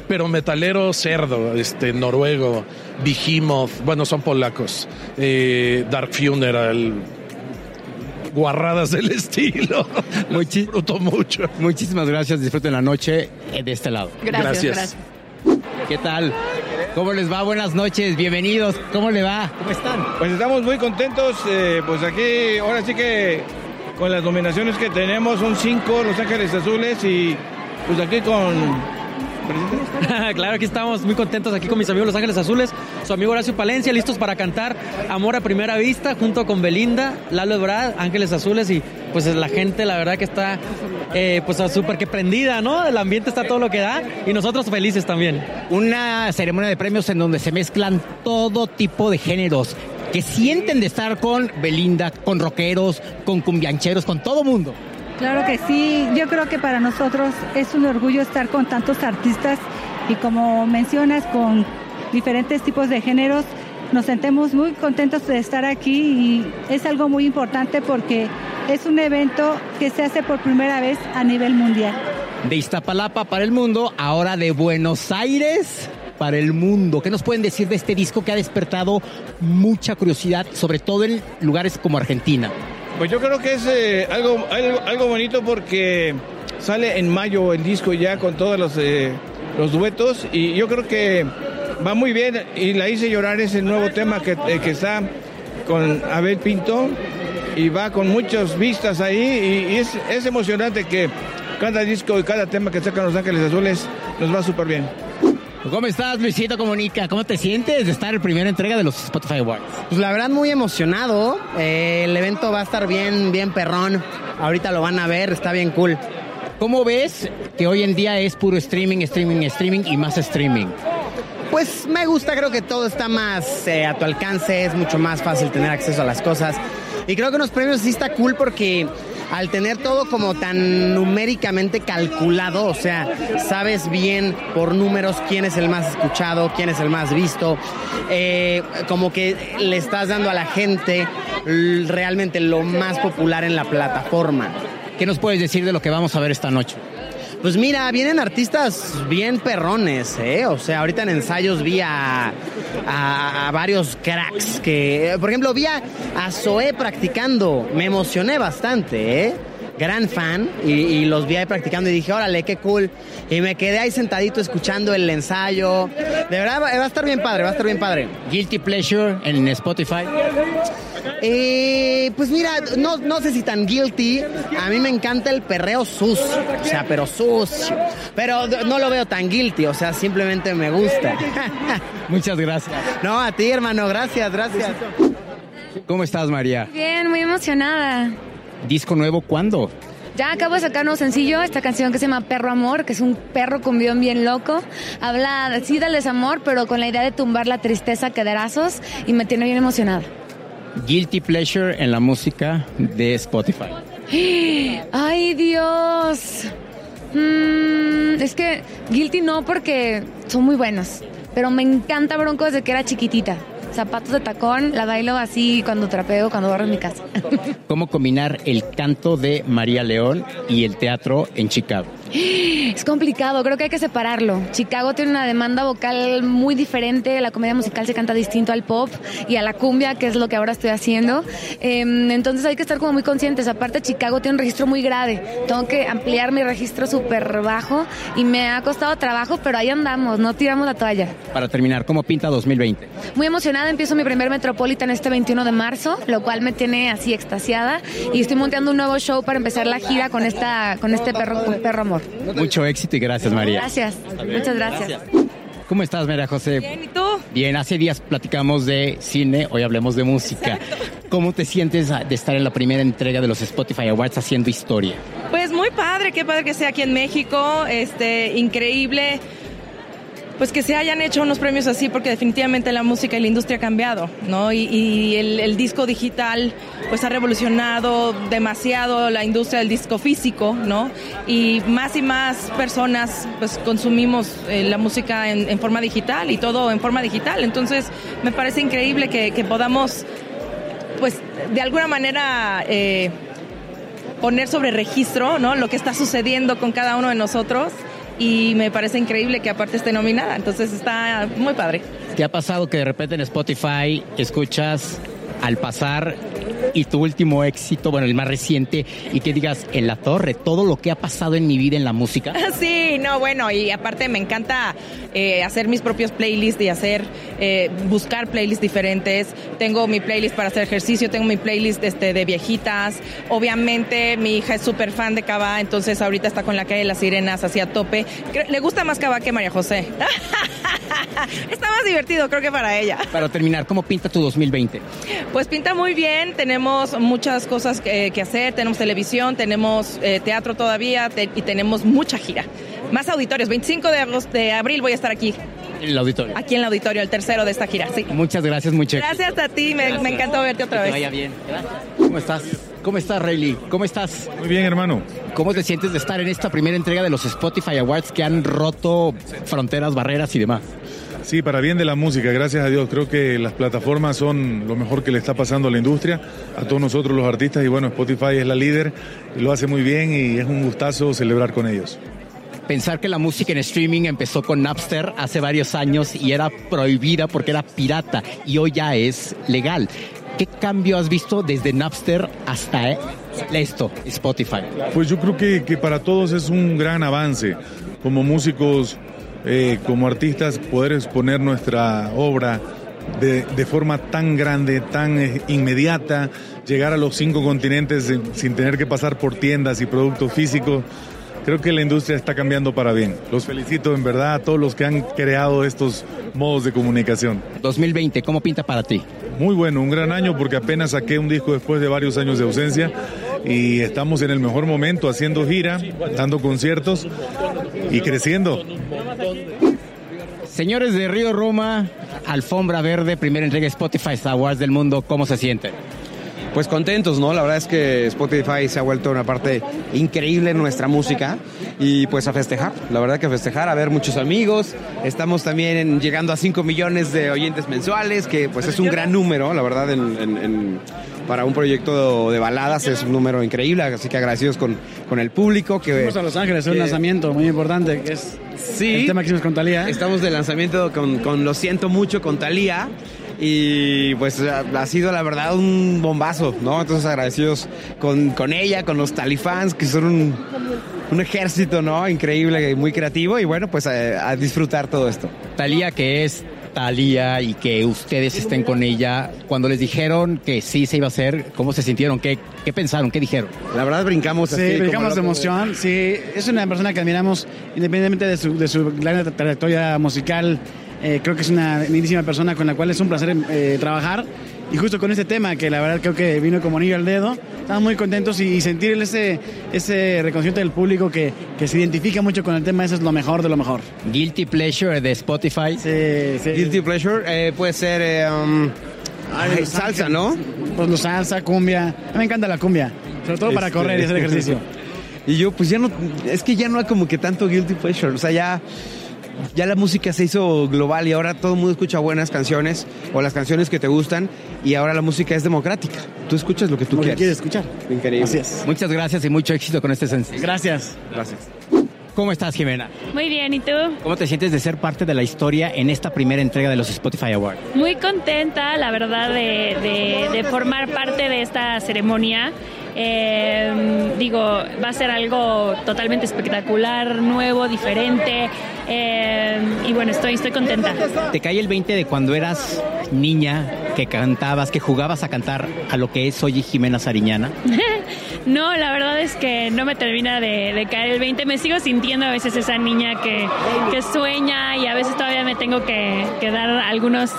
pero metalero cerdo, este noruego, Behemoth, bueno, son polacos, eh, Dark Funeral, guarradas del <laughs> estilo. Disfruto mucho. Muchísimas gracias, disfruten la noche de este lado. Gracias, Gracias. ¿Qué tal? ¿Cómo les va? Buenas noches, bienvenidos. ¿Cómo le va? ¿Cómo están? Pues estamos muy contentos, eh, pues aquí ahora sí que con las nominaciones que tenemos son cinco Los Ángeles Azules y pues aquí con... <laughs> claro, aquí estamos muy contentos aquí con mis amigos Los Ángeles Azules, su amigo Horacio Palencia, listos para cantar Amor a Primera Vista junto con Belinda, Lalo Ebrard, Ángeles Azules y pues la gente la verdad que está eh, pues súper que prendida, ¿no? El ambiente está todo lo que da y nosotros felices también. Una ceremonia de premios en donde se mezclan todo tipo de géneros que sienten de estar con Belinda, con rockeros, con cumbiancheros, con todo mundo. Claro que sí, yo creo que para nosotros es un orgullo estar con tantos artistas y como mencionas, con diferentes tipos de géneros. Nos sentimos muy contentos de estar aquí y es algo muy importante porque es un evento que se hace por primera vez a nivel mundial. De Iztapalapa para el mundo, ahora de Buenos Aires para el mundo. ¿Qué nos pueden decir de este disco que ha despertado mucha curiosidad, sobre todo en lugares como Argentina? Pues yo creo que es eh, algo, algo, bonito porque sale en mayo el disco ya con todos los, eh, los duetos y yo creo que va muy bien y la hice llorar es el nuevo tema que, eh, que está con Abel Pinto y va con muchas vistas ahí y, y es, es emocionante que cada disco y cada tema que sacan Los Ángeles Azules nos va súper bien. ¿Cómo estás, Luisito Comunica? ¿Cómo te sientes de estar en primera entrega de los Spotify Awards? Pues la verdad muy emocionado. Eh, el evento va a estar bien, bien perrón. Ahorita lo van a ver, está bien cool. ¿Cómo ves que hoy en día es puro streaming, streaming, streaming y más streaming? Pues me gusta, creo que todo está más eh, a tu alcance, es mucho más fácil tener acceso a las cosas. Y creo que unos premios sí está cool porque al tener todo como tan numéricamente calculado, o sea, sabes bien por números quién es el más escuchado, quién es el más visto, eh, como que le estás dando a la gente realmente lo más popular en la plataforma. ¿Qué nos puedes decir de lo que vamos a ver esta noche? Pues mira, vienen artistas bien perrones, ¿eh? O sea, ahorita en ensayos vi a, a- a varios cracks que, por ejemplo, vi a, Zoé practicando, me emocioné bastante, ¿eh? Gran fan y, y los vi ahí practicando y dije, órale, qué cool. Y me quedé ahí sentadito escuchando el ensayo. De verdad, va va a estar bien padre, va a estar bien padre. Guilty Pleasure en Spotify. Eh, pues mira, no, no sé si tan guilty. A mí me encanta el perreo sucio. O sea, pero sucio. Pero no lo veo tan guilty. O sea, simplemente me gusta. <laughs> Muchas gracias. No, a ti, hermano. Gracias, gracias. ¿Cómo estás, María? Bien, muy emocionada. ¿Disco nuevo cuándo? Ya acabo de sacar un sencillo, esta canción que se llama Perro Amor, que es un perro con guion bien loco. Habla, sí, del desamor, pero con la idea de tumbar la tristeza derazos y me tiene bien emocionada. Guilty Pleasure en la música de Spotify. <gasps> ¡Ay, Dios! Mm, es que Guilty no, porque son muy buenos. pero me encanta Bronco desde que era chiquitita. Zapatos de tacón, la bailo así cuando trapeo, cuando barro en mi casa. ¿Cómo combinar el canto de María León y el teatro en Chicago? Es complicado, creo que hay que separarlo. Chicago tiene una demanda vocal muy diferente, la comedia musical se canta distinto al pop y a la cumbia, que es lo que ahora estoy haciendo. Em, entonces hay que estar como muy conscientes. Aparte, Chicago tiene un registro muy grave. Tengo que ampliar mi registro súper bajo y me ha costado trabajo, pero ahí andamos, no tiramos la toalla. Para terminar, ¿cómo pinta 2020? Muy emocionada, empiezo mi primer Metropolitan este 21 de marzo, lo cual me tiene así extasiada y estoy montando un nuevo show para empezar la gira con esta con este perro perro amor. Mucho éxito y gracias, María. Gracias, muchas gracias. ¿Cómo estás, María José? Bien, ¿y tú? Bien, hace días platicamos de cine, hoy hablemos de música. ¿Cómo te sientes de estar en la primera entrega de los Spotify Awards haciendo historia? Pues muy padre, qué padre que sea aquí en México, este, increíble pues que se hayan hecho unos premios así porque definitivamente la música y la industria ha cambiado, ¿no? Y, el, disco digital pues ha revolucionado demasiado la industria del disco físico, ¿no? Y más y más personas pues consumimos eh, la música en, forma digital y todo en forma digital. Entonces me parece increíble que, podamos pues de alguna manera... Eh, poner sobre registro, ¿no? Lo que está sucediendo con cada uno de nosotros y me parece increíble que aparte esté nominada, entonces está muy padre. ¿Qué ha pasado que de repente en Spotify escuchas al pasar y tu último éxito, bueno, el más reciente, y que digas en la torre, todo lo que ha pasado en mi vida en la música. <laughs> Sí, no, bueno, y aparte me encanta eh, hacer mis propios playlists y hacer, eh, buscar playlists diferentes. Tengo mi playlist para hacer ejercicio, tengo mi playlist este, de viejitas. Obviamente mi hija es súper fan de Cava, entonces ahorita está con la calle de las sirenas hacia tope. Le gusta más Cava que María José. <laughs> está más divertido, creo que para ella. Para terminar, ¿cómo pinta tu 2020? Pues pinta muy bien, tenemos muchas cosas que, hacer, tenemos televisión, tenemos eh, teatro todavía y tenemos mucha gira. Más auditorios, 25 de, agosto, de abril voy a estar aquí. En el auditorio. Aquí en el auditorio, el tercero de esta gira, sí. Muchas gracias, muchas Gracias a ti, me, encantó verte otra vez. Que vaya bien. ¿Cómo estás? ¿Cómo estás, Rayleigh? ¿Cómo estás? Muy bien, hermano. ¿Cómo te sientes de estar en esta primera entrega de los Spotify Awards que han roto fronteras, barreras y demás? Sí, para bien de la música, gracias a Dios. Creo que las plataformas son lo mejor que le está pasando a la industria, a todos nosotros los artistas. Y bueno, Spotify es la líder lo hace muy bien y es un gustazo celebrar con ellos. Pensar que la música en streaming empezó con Napster hace varios años y era prohibida porque era pirata y hoy ya es legal. ¿Qué cambio has visto desde Napster hasta eh, esto, Spotify? Pues yo creo que, que para todos es un gran avance. Como músicos eh, como artistas poder exponer nuestra obra de, de, forma tan grande, tan eh, inmediata, llegar a los cinco continentes sin tener que pasar por tiendas y productos físicos. Creo que la industria está cambiando para bien. Los felicito en verdad a todos los que han creado estos modos de comunicación. 2020, ¿cómo pinta para ti? Muy bueno, un gran año porque apenas saqué un disco después de varios años de ausencia y estamos en el mejor momento haciendo gira, dando conciertos y creciendo. Señores de Río Roma, Alfombra Verde, primera entrega Spotify Awards del mundo, ¿cómo se sienten? Pues contentos, ¿no? La verdad es que Spotify se ha vuelto una parte increíble en nuestra música y pues a festejar, la verdad que a festejar, a ver muchos amigos. Estamos también llegando a 5 millones de oyentes mensuales, que pues es un gran número, la verdad, para un proyecto de baladas es un número increíble, así que agradecidos con, con el público. Que, Estamos a Los Ángeles, es un lanzamiento muy importante, que es sí, el tema que hicimos con Talía. Estamos de lanzamiento con, con Lo Siento Mucho con Talía y pues ha sido la verdad un bombazo, ¿no? Entonces agradecidos con, con ella, con los talifans, que son un, un ejército, ¿no? Increíble, muy creativo y bueno, pues a, disfrutar todo esto. Talía, que es Talía y que ustedes estén con ella, cuando les dijeron que sí se iba a hacer, ¿cómo se sintieron? ¿Qué, qué pensaron? ¿Qué dijeron? La verdad brincamos Sí, brincamos de emoción. Sí, es una persona que admiramos independientemente de su, de su gran trayectoria musical eh, creo que es una lindísima persona con la cual es un placer eh, trabajar. Y justo con este tema, que la verdad creo que vino como anillo al dedo, estamos muy contentos y, sentir ese, ese reconocimiento del público que, que, se identifica mucho con el tema, eso es lo mejor de lo mejor. Guilty Pleasure de Spotify. Sí, sí. Guilty Pleasure eh, puede ser um, salsa, ¿no? Pues lo salsa, cumbia. A mí me encanta la cumbia, sobre todo para este, correr y hacer ejercicio. <laughs> y yo, pues ya no, es que ya no hay como que tanto Guilty Pleasure, o sea, ya ya la música se hizo global y ahora todo el mundo escucha buenas canciones o las canciones que te gustan y ahora la música es democrática. Tú escuchas lo que tú Lo que quieres. quieres escuchar. Increíble. Es. Muchas gracias y mucho éxito con este sencillo. Gracias. Gracias. ¿Cómo estás, Jimena? Muy bien, ¿y tú? ¿Cómo te sientes de ser parte de la historia en esta primera entrega de los Spotify Awards? Muy contenta, la verdad, de, de- de formar parte de esta ceremonia. Eh, digo, va a ser algo totalmente espectacular, nuevo, diferente. Eh, y bueno, estoy, estoy contenta. ¿Te cae el 20 de cuando eras niña, que cantabas, que jugabas a cantar a lo que es hoy Jimena Sariñana? <laughs> No, la verdad es que no me termina de, de caer el 20. Me sigo sintiendo a veces esa niña que, que sueña y a veces todavía me tengo que, que dar algunos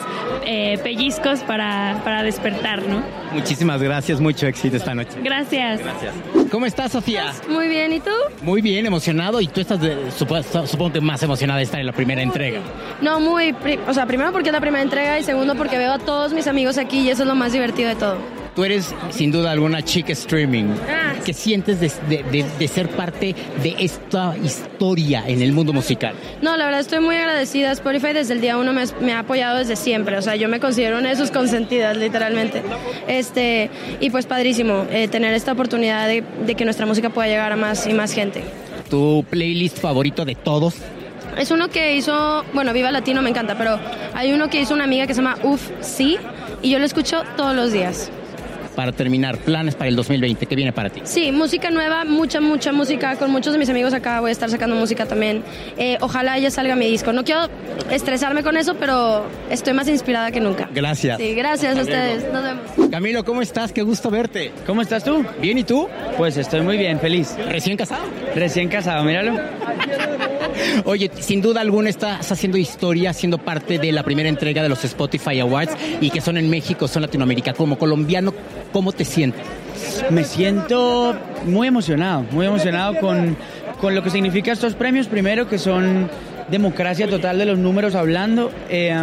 eh, pellizcos para, para despertar, ¿no? Muchísimas gracias, mucho éxito esta noche. Gracias. Gracias. ¿Cómo estás, Sofía? Muy bien, ¿y tú? Muy bien, emocionado. Y tú estás, de- supo- supongo que más emocionada de estar en la primera entrega. No, muy, pri- o sea, primero porque es la primera entrega y segundo porque veo a todos mis amigos aquí y eso es lo más divertido de todo. Tú eres, sin duda alguna, chica streaming. Ah. ¿Qué sientes de, de- de- de ser parte de esta historia en el mundo musical? No, la verdad estoy muy agradecida. Spotify desde el día uno me, me ha apoyado desde siempre. O sea, yo me considero una de sus consentidas, literalmente. Este, y pues padrísimo eh, tener esta oportunidad de, de que nuestra música pueda llegar a más y más gente. ¿Tu playlist favorito de todos? Es uno que hizo, bueno, Viva Latino me encanta, pero hay uno que hizo una amiga que se llama Uf Sí y yo lo escucho todos los días. Para terminar, planes para el 2020, ¿qué viene para ti? Sí, música nueva, mucha, mucha música. Con muchos de mis amigos acá voy a estar sacando música también. Eh, ojalá ya salga mi disco. No quiero estresarme con eso, pero estoy más inspirada que nunca. Gracias. Sí, gracias a luego. ustedes. Nos vemos. Camilo, ¿cómo estás? Qué gusto verte. ¿Cómo estás tú? Bien, ¿y tú? Pues estoy muy bien, feliz. ¿Recién casado? Recién casado, míralo. <laughs> Oye, sin duda alguna estás haciendo historia, siendo parte de la primera entrega de los Spotify Awards y que son en México, son Latinoamérica. Como colombiano, ¿cómo te sientes? Me siento muy emocionado, muy emocionado con, con lo que significa estos premios. Primero, que son democracia total de los números hablando, eh,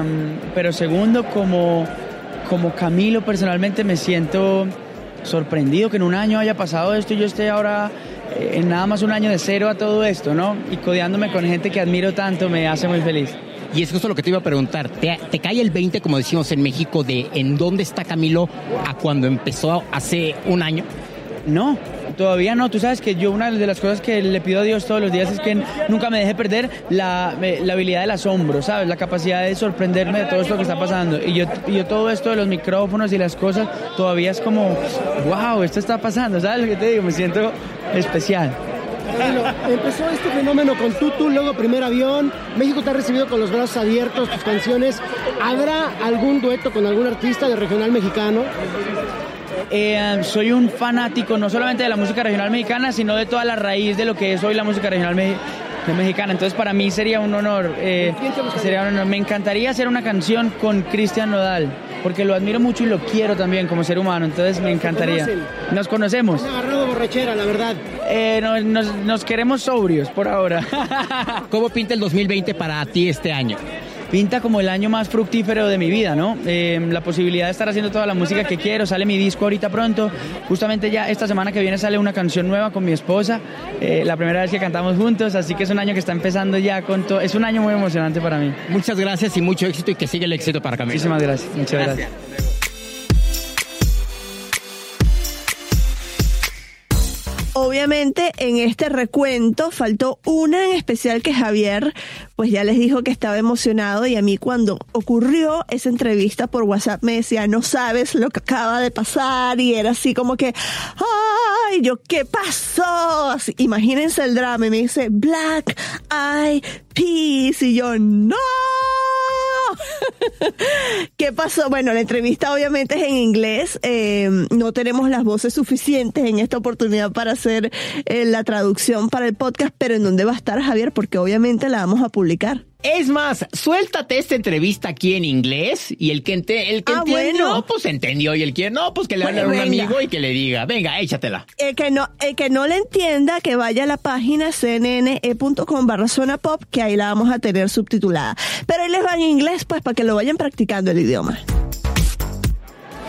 pero segundo, como, como Camilo personalmente me siento sorprendido que en un año haya pasado esto y yo esté ahora eh, en nada más un año de cero a todo esto, ¿no? Y codeándome con gente que admiro tanto me hace muy feliz. Y es justo lo que te iba a preguntar. ¿Te, cae el 20, como decimos en México, de en dónde está Camilo a cuando empezó hace un año? No, todavía no. Tú sabes que yo una de las cosas que le pido a Dios todos los días es que nunca me deje perder la, la habilidad del asombro, ¿sabes? La capacidad de sorprenderme de todo esto que está pasando. Y yo, yo todo esto de los micrófonos y las cosas todavía es como, wow, esto está pasando, ¿sabes lo que te digo? Me siento especial. Empezó este fenómeno con Tutu, luego Primer Avión. México te ha recibido con los brazos abiertos, tus canciones. ¿Habrá algún dueto con algún artista de regional mexicano? Eh, soy un fanático no solamente de la música regional mexicana, sino de toda la raíz de lo que es hoy la música regional me- mexicana. Entonces para mí sería un honor, eh, sería un honor. Me encantaría hacer una canción con Cristian Nodal, porque lo admiro mucho y lo quiero también como ser humano. Entonces me encantaría. Nos conocemos. Han agarrado borrachera, la verdad. Eh, no- nos, nos queremos sobrios por ahora. <laughs> ¿Cómo pinta el 2020 para ti este año? Pinta como el año más fructífero de mi vida, ¿no? Eh, la posibilidad de estar haciendo toda la música que quiero. Sale mi disco ahorita pronto. Justamente ya esta semana que viene sale una canción nueva con mi esposa. eh, la primera vez que cantamos juntos, así que es un año que está empezando ya con todo. Es un año muy emocionante para mí. Muchas gracias y mucho éxito y que siga el éxito para Camilo. Muchísimas gracias. Muchas gracias. Obviamente en este recuento faltó una en especial que Javier pues ya les dijo que estaba emocionado y a mí cuando ocurrió esa entrevista por WhatsApp me decía no sabes lo que acaba de pasar y era así como que ay yo qué pasó Así, imagínense el drama y me dice Black Eyed Peas y yo no <laughs> ¿Qué pasó? Bueno, la entrevista obviamente es en inglés. eh, no tenemos las voces suficientes en esta oportunidad para hacer eh, la traducción para el podcast, pero ¿en dónde va a estar Javier? Porque obviamente la vamos a publicar. Es más, suéltate esta entrevista aquí en inglés y el que, ente- el que Ah, entendió, bueno. pues entendió y el que no, pues que le hable a un venga. amigo y que le diga, venga, échatela. El que no, el que no le entienda, que vaya a la página cnne.com barra zona pop, que ahí la vamos a tener subtitulada. Pero ahí les va en inglés, pues, para que lo vayan practicando el idioma.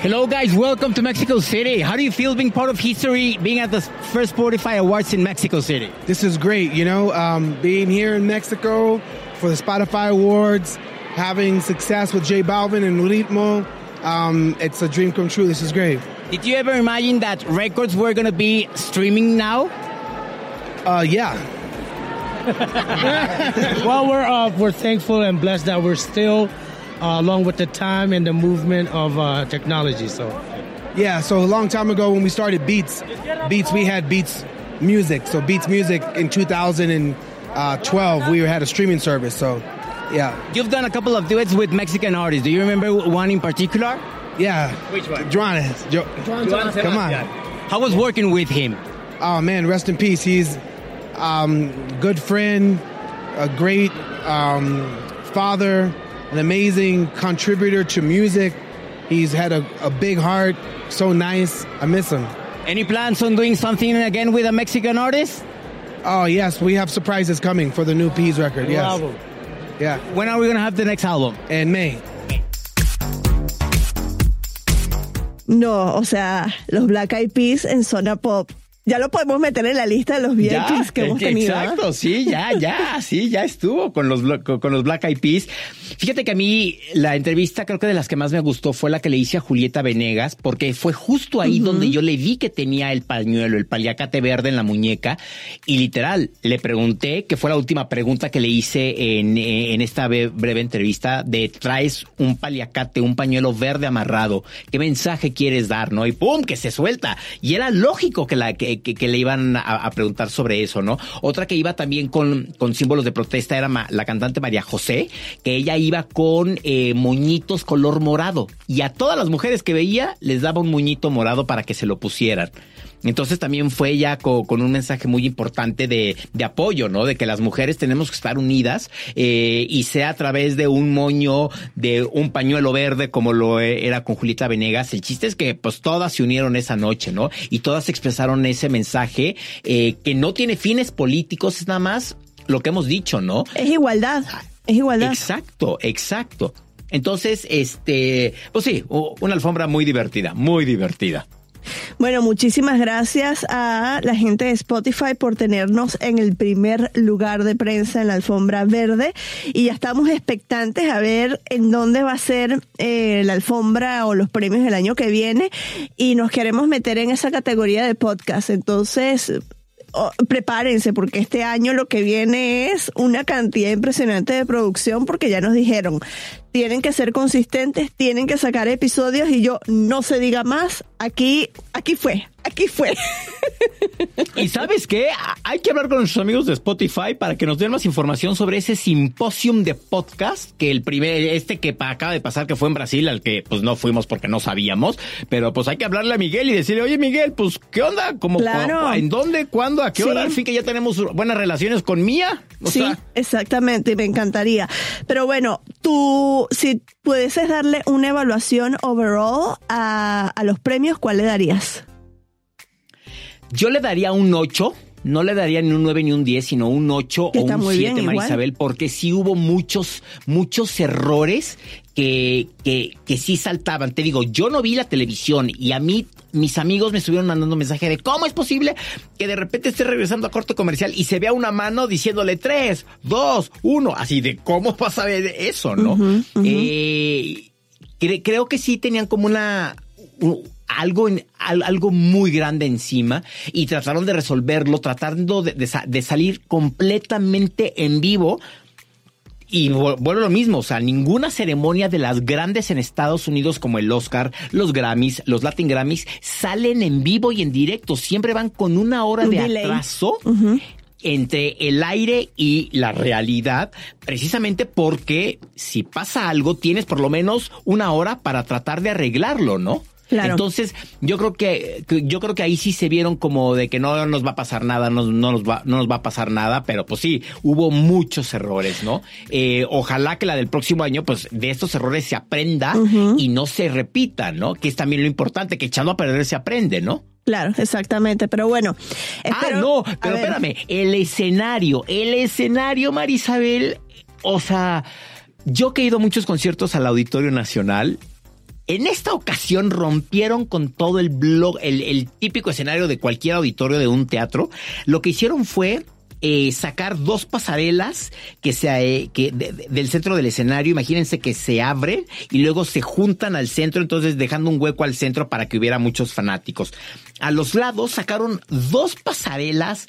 Hello, guys. Welcome to Mexico City. How do you feel being part of history, being at the first Spotify Awards in Mexico City? This is great, you know, um, being here in Mexico for the Spotify Awards, having success with J Balvin and Ritmo. Um, it's a dream come true. This is great. Did you ever imagine that records were going to be streaming now? Uh, yeah. <laughs> well, we're uh, we're thankful and blessed that we're still uh, along with the time and the movement of uh, technology. So, Yeah, so a long time ago when we started Beats, Beats, we had Beats Music. So Beats Music in 2012, we had a streaming service. So, yeah. You've done a couple of duets with Mexican artists. Do you remember one in particular? Yeah. Which one? Juanes. Jo- Come on. Sebastian. How was working with him? Oh man, rest in peace. He's um, good friend, a great um, father, an amazing contributor to music. He's had a, a big heart, so nice. I miss him. Any plans on doing something again with a Mexican artist? Oh yes, we have surprises coming for the new Peas record. New yes. album. Yeah. When are we gonna have the next album? In May. No, o sea, los Black Eyed Peas en zona pop. Ya lo podemos meter en la lista de los VIPs que hemos tenido. ¿ah? Exacto, sí, ya, ya, <laughs> sí, ya estuvo con los, con, los Black Eyed Peas. Fíjate que a mí la entrevista creo que de las que más me gustó fue la que le hice a Julieta Venegas, porque fue justo ahí donde yo le vi que tenía el pañuelo, el paliacate verde en la muñeca, y literal, le pregunté, que fue la última pregunta que le hice en, eh, en esta breve entrevista, de traes un paliacate, un pañuelo verde amarrado, ¿qué mensaje quieres dar, no? Y pum, que se suelta. Y era lógico que, la, que, que- que le iban a, preguntar sobre eso, ¿no? Otra que iba también con, con símbolos de protesta era la cantante María José, que ella iba con eh, moñitos color morado. Y a todas las mujeres que veía les daba un moñito morado para que se lo pusieran. Entonces también fue co- con, un mensaje muy importante de, de apoyo, ¿no? De que las mujeres tenemos que estar unidas eh, y sea a través de un moño, de un pañuelo verde como lo eh, era con Julieta Venegas. El chiste es que pues todas se unieron esa noche, ¿no? Y todas expresaron ese mensaje eh, que no tiene fines políticos, es nada más lo que hemos dicho, ¿no? Es igualdad. Es igualdad. Exacto, exacto. Entonces, este, pues sí, una alfombra muy divertida, muy divertida. Bueno, muchísimas gracias a la gente de Spotify por tenernos en el primer lugar de prensa en la alfombra verde y ya estamos expectantes a ver en dónde va a ser eh, la alfombra o los premios del año que viene y nos queremos meter en esa categoría de podcast. Entonces, prepárense porque este año lo que viene es una cantidad impresionante de producción porque ya nos dijeron, tienen que ser consistentes, tienen que sacar episodios y yo no se diga más, aquí, aquí fue, aquí fue. Y sabes qué? Hay que hablar con nuestros amigos de Spotify para que nos den más información sobre ese simposium de podcast que el primer, este que acaba de pasar que fue en Brasil, al que pues no fuimos porque no sabíamos, pero pues hay que hablarle a Miguel y decirle, oye Miguel, pues ¿qué onda? ¿Cómo, Claro. ¿En dónde? ¿Cuándo? ¿A qué hora? Sí. Al fin que ya tenemos buenas relaciones con Mía. O sí, sea, exactamente, me encantaría. Pero bueno, tú, si pudieses darle una evaluación overall a, a los premios, ¿cuál le darías? Yo le daría un 8. No le daría ni un 9 ni un 10, sino un 8 Que o un muy 7, bien, María. Isabel, porque sí hubo muchos, muchos errores que, que, que sí saltaban. Te digo, yo no vi la televisión y a mí, mis amigos me estuvieron mandando mensaje de cómo es posible que de repente esté regresando a corte comercial y se vea una mano diciéndole 3, 2, 1, así de cómo vas a ver eso, ¿no? Eh, cre- creo que sí tenían como una algo en- al- algo muy grande encima y trataron de resolverlo tratando de, de salir completamente en vivo y vu- vuelvo a lo mismo, o sea, ninguna ceremonia de las grandes en Estados Unidos como el Oscar, los Grammys, los Latin Grammys, salen en vivo y en directo. Siempre van con una hora de delay. atraso entre el aire y la realidad, precisamente porque si pasa algo, tienes por lo menos una hora para tratar de arreglarlo, ¿no? Claro. Entonces, yo creo que, yo creo que ahí sí se vieron como de que no nos va a pasar nada, no, no nos va, no nos va a pasar nada, pero pues sí, hubo muchos errores, ¿no? Eh, ojalá que la del próximo año, pues de estos errores se aprenda y no se repitan, ¿no? Que es también lo importante, que echando a perder se aprende, ¿no? Claro, exactamente. Pero bueno, Ah, no, pero espérame, el escenario, el escenario, Marisabel, o sea, yo que he ido a muchos conciertos al Auditorio Nacional, En esta ocasión rompieron con todo el blog, el, típico escenario de cualquier auditorio de un teatro. Lo que hicieron fue eh, sacar dos pasarelas que se, eh, que de- de- del centro del escenario, imagínense que se abren y luego se juntan al centro, entonces dejando un hueco al centro para que hubiera muchos fanáticos. A los lados sacaron dos pasarelas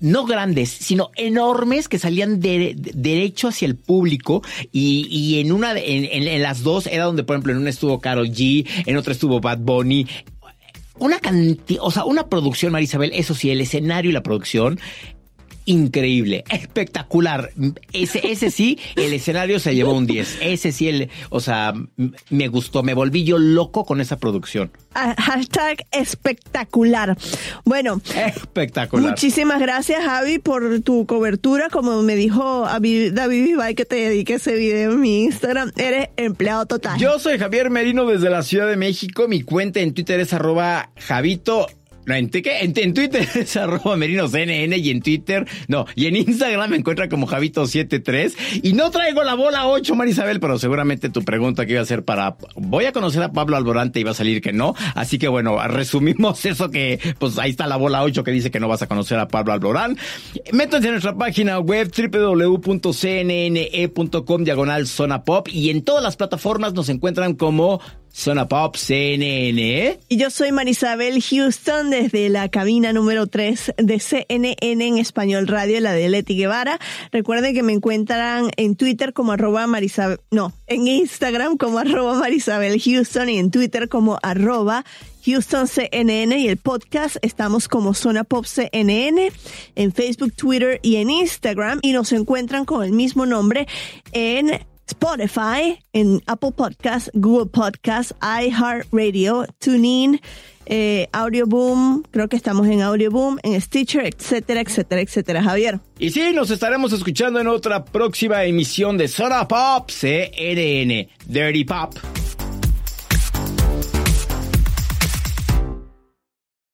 no grandes, sino enormes que salían de, de- derecho hacia el público y, y en una en, en- en las dos era donde por ejemplo en una estuvo Carol G, en otra estuvo Bad Bunny. Una cantidad, o sea, una producción, Marisabel, eso sí, el escenario y la producción increíble, espectacular. Ese, ese sí, el escenario se llevó un 10. Ese sí, el, o sea, me gustó, me volví yo loco con esa producción. Ah, Hashtag espectacular. Bueno, Espectacular. muchísimas gracias Javi por tu cobertura. Como me dijo David David Vivay que te dedique ese video en mi Instagram, eres empleado total. Yo soy Javier Merino desde la Ciudad de México. Mi cuenta en Twitter es arroba Javito. ¿En? En, Twitter <laughs> es arroba merinoCNN y en Twitter, no, y en Instagram me encuentra como Javito73 y no traigo la bola 8, Marisabel, pero seguramente tu pregunta que iba a ser para, voy a conocer a Pablo Alborante y va a salir que no, así que bueno, resumimos <laughs> eso que, pues ahí está la bola 8 que dice que no vas a conocer a Pablo Alborán. Métanse en nuestra página web www.cnne.com diagonal zona pop y en todas las plataformas nos encuentran como Zona Pop CNN. Y yo soy Marisabel Houston desde la cabina número 3 de CNN en Español Radio, la de Leti Guevara. Recuerden que me encuentran en Twitter como arroba Marisabel, no, en Instagram como arroba Marisabel Houston y en Twitter como arroba Houston y el podcast estamos como Zona Pop CNN en Facebook, Twitter y en Instagram y nos encuentran con el mismo nombre en Spotify, en Apple Podcast, Google Podcast, iHeartRadio, TuneIn, eh, Audioboom, creo que estamos en Audioboom, en Stitcher, etcétera, etcétera, etcétera. Javier. Y sí, nos estaremos escuchando en otra próxima emisión de Zona Pop CNN. Dirty Pop.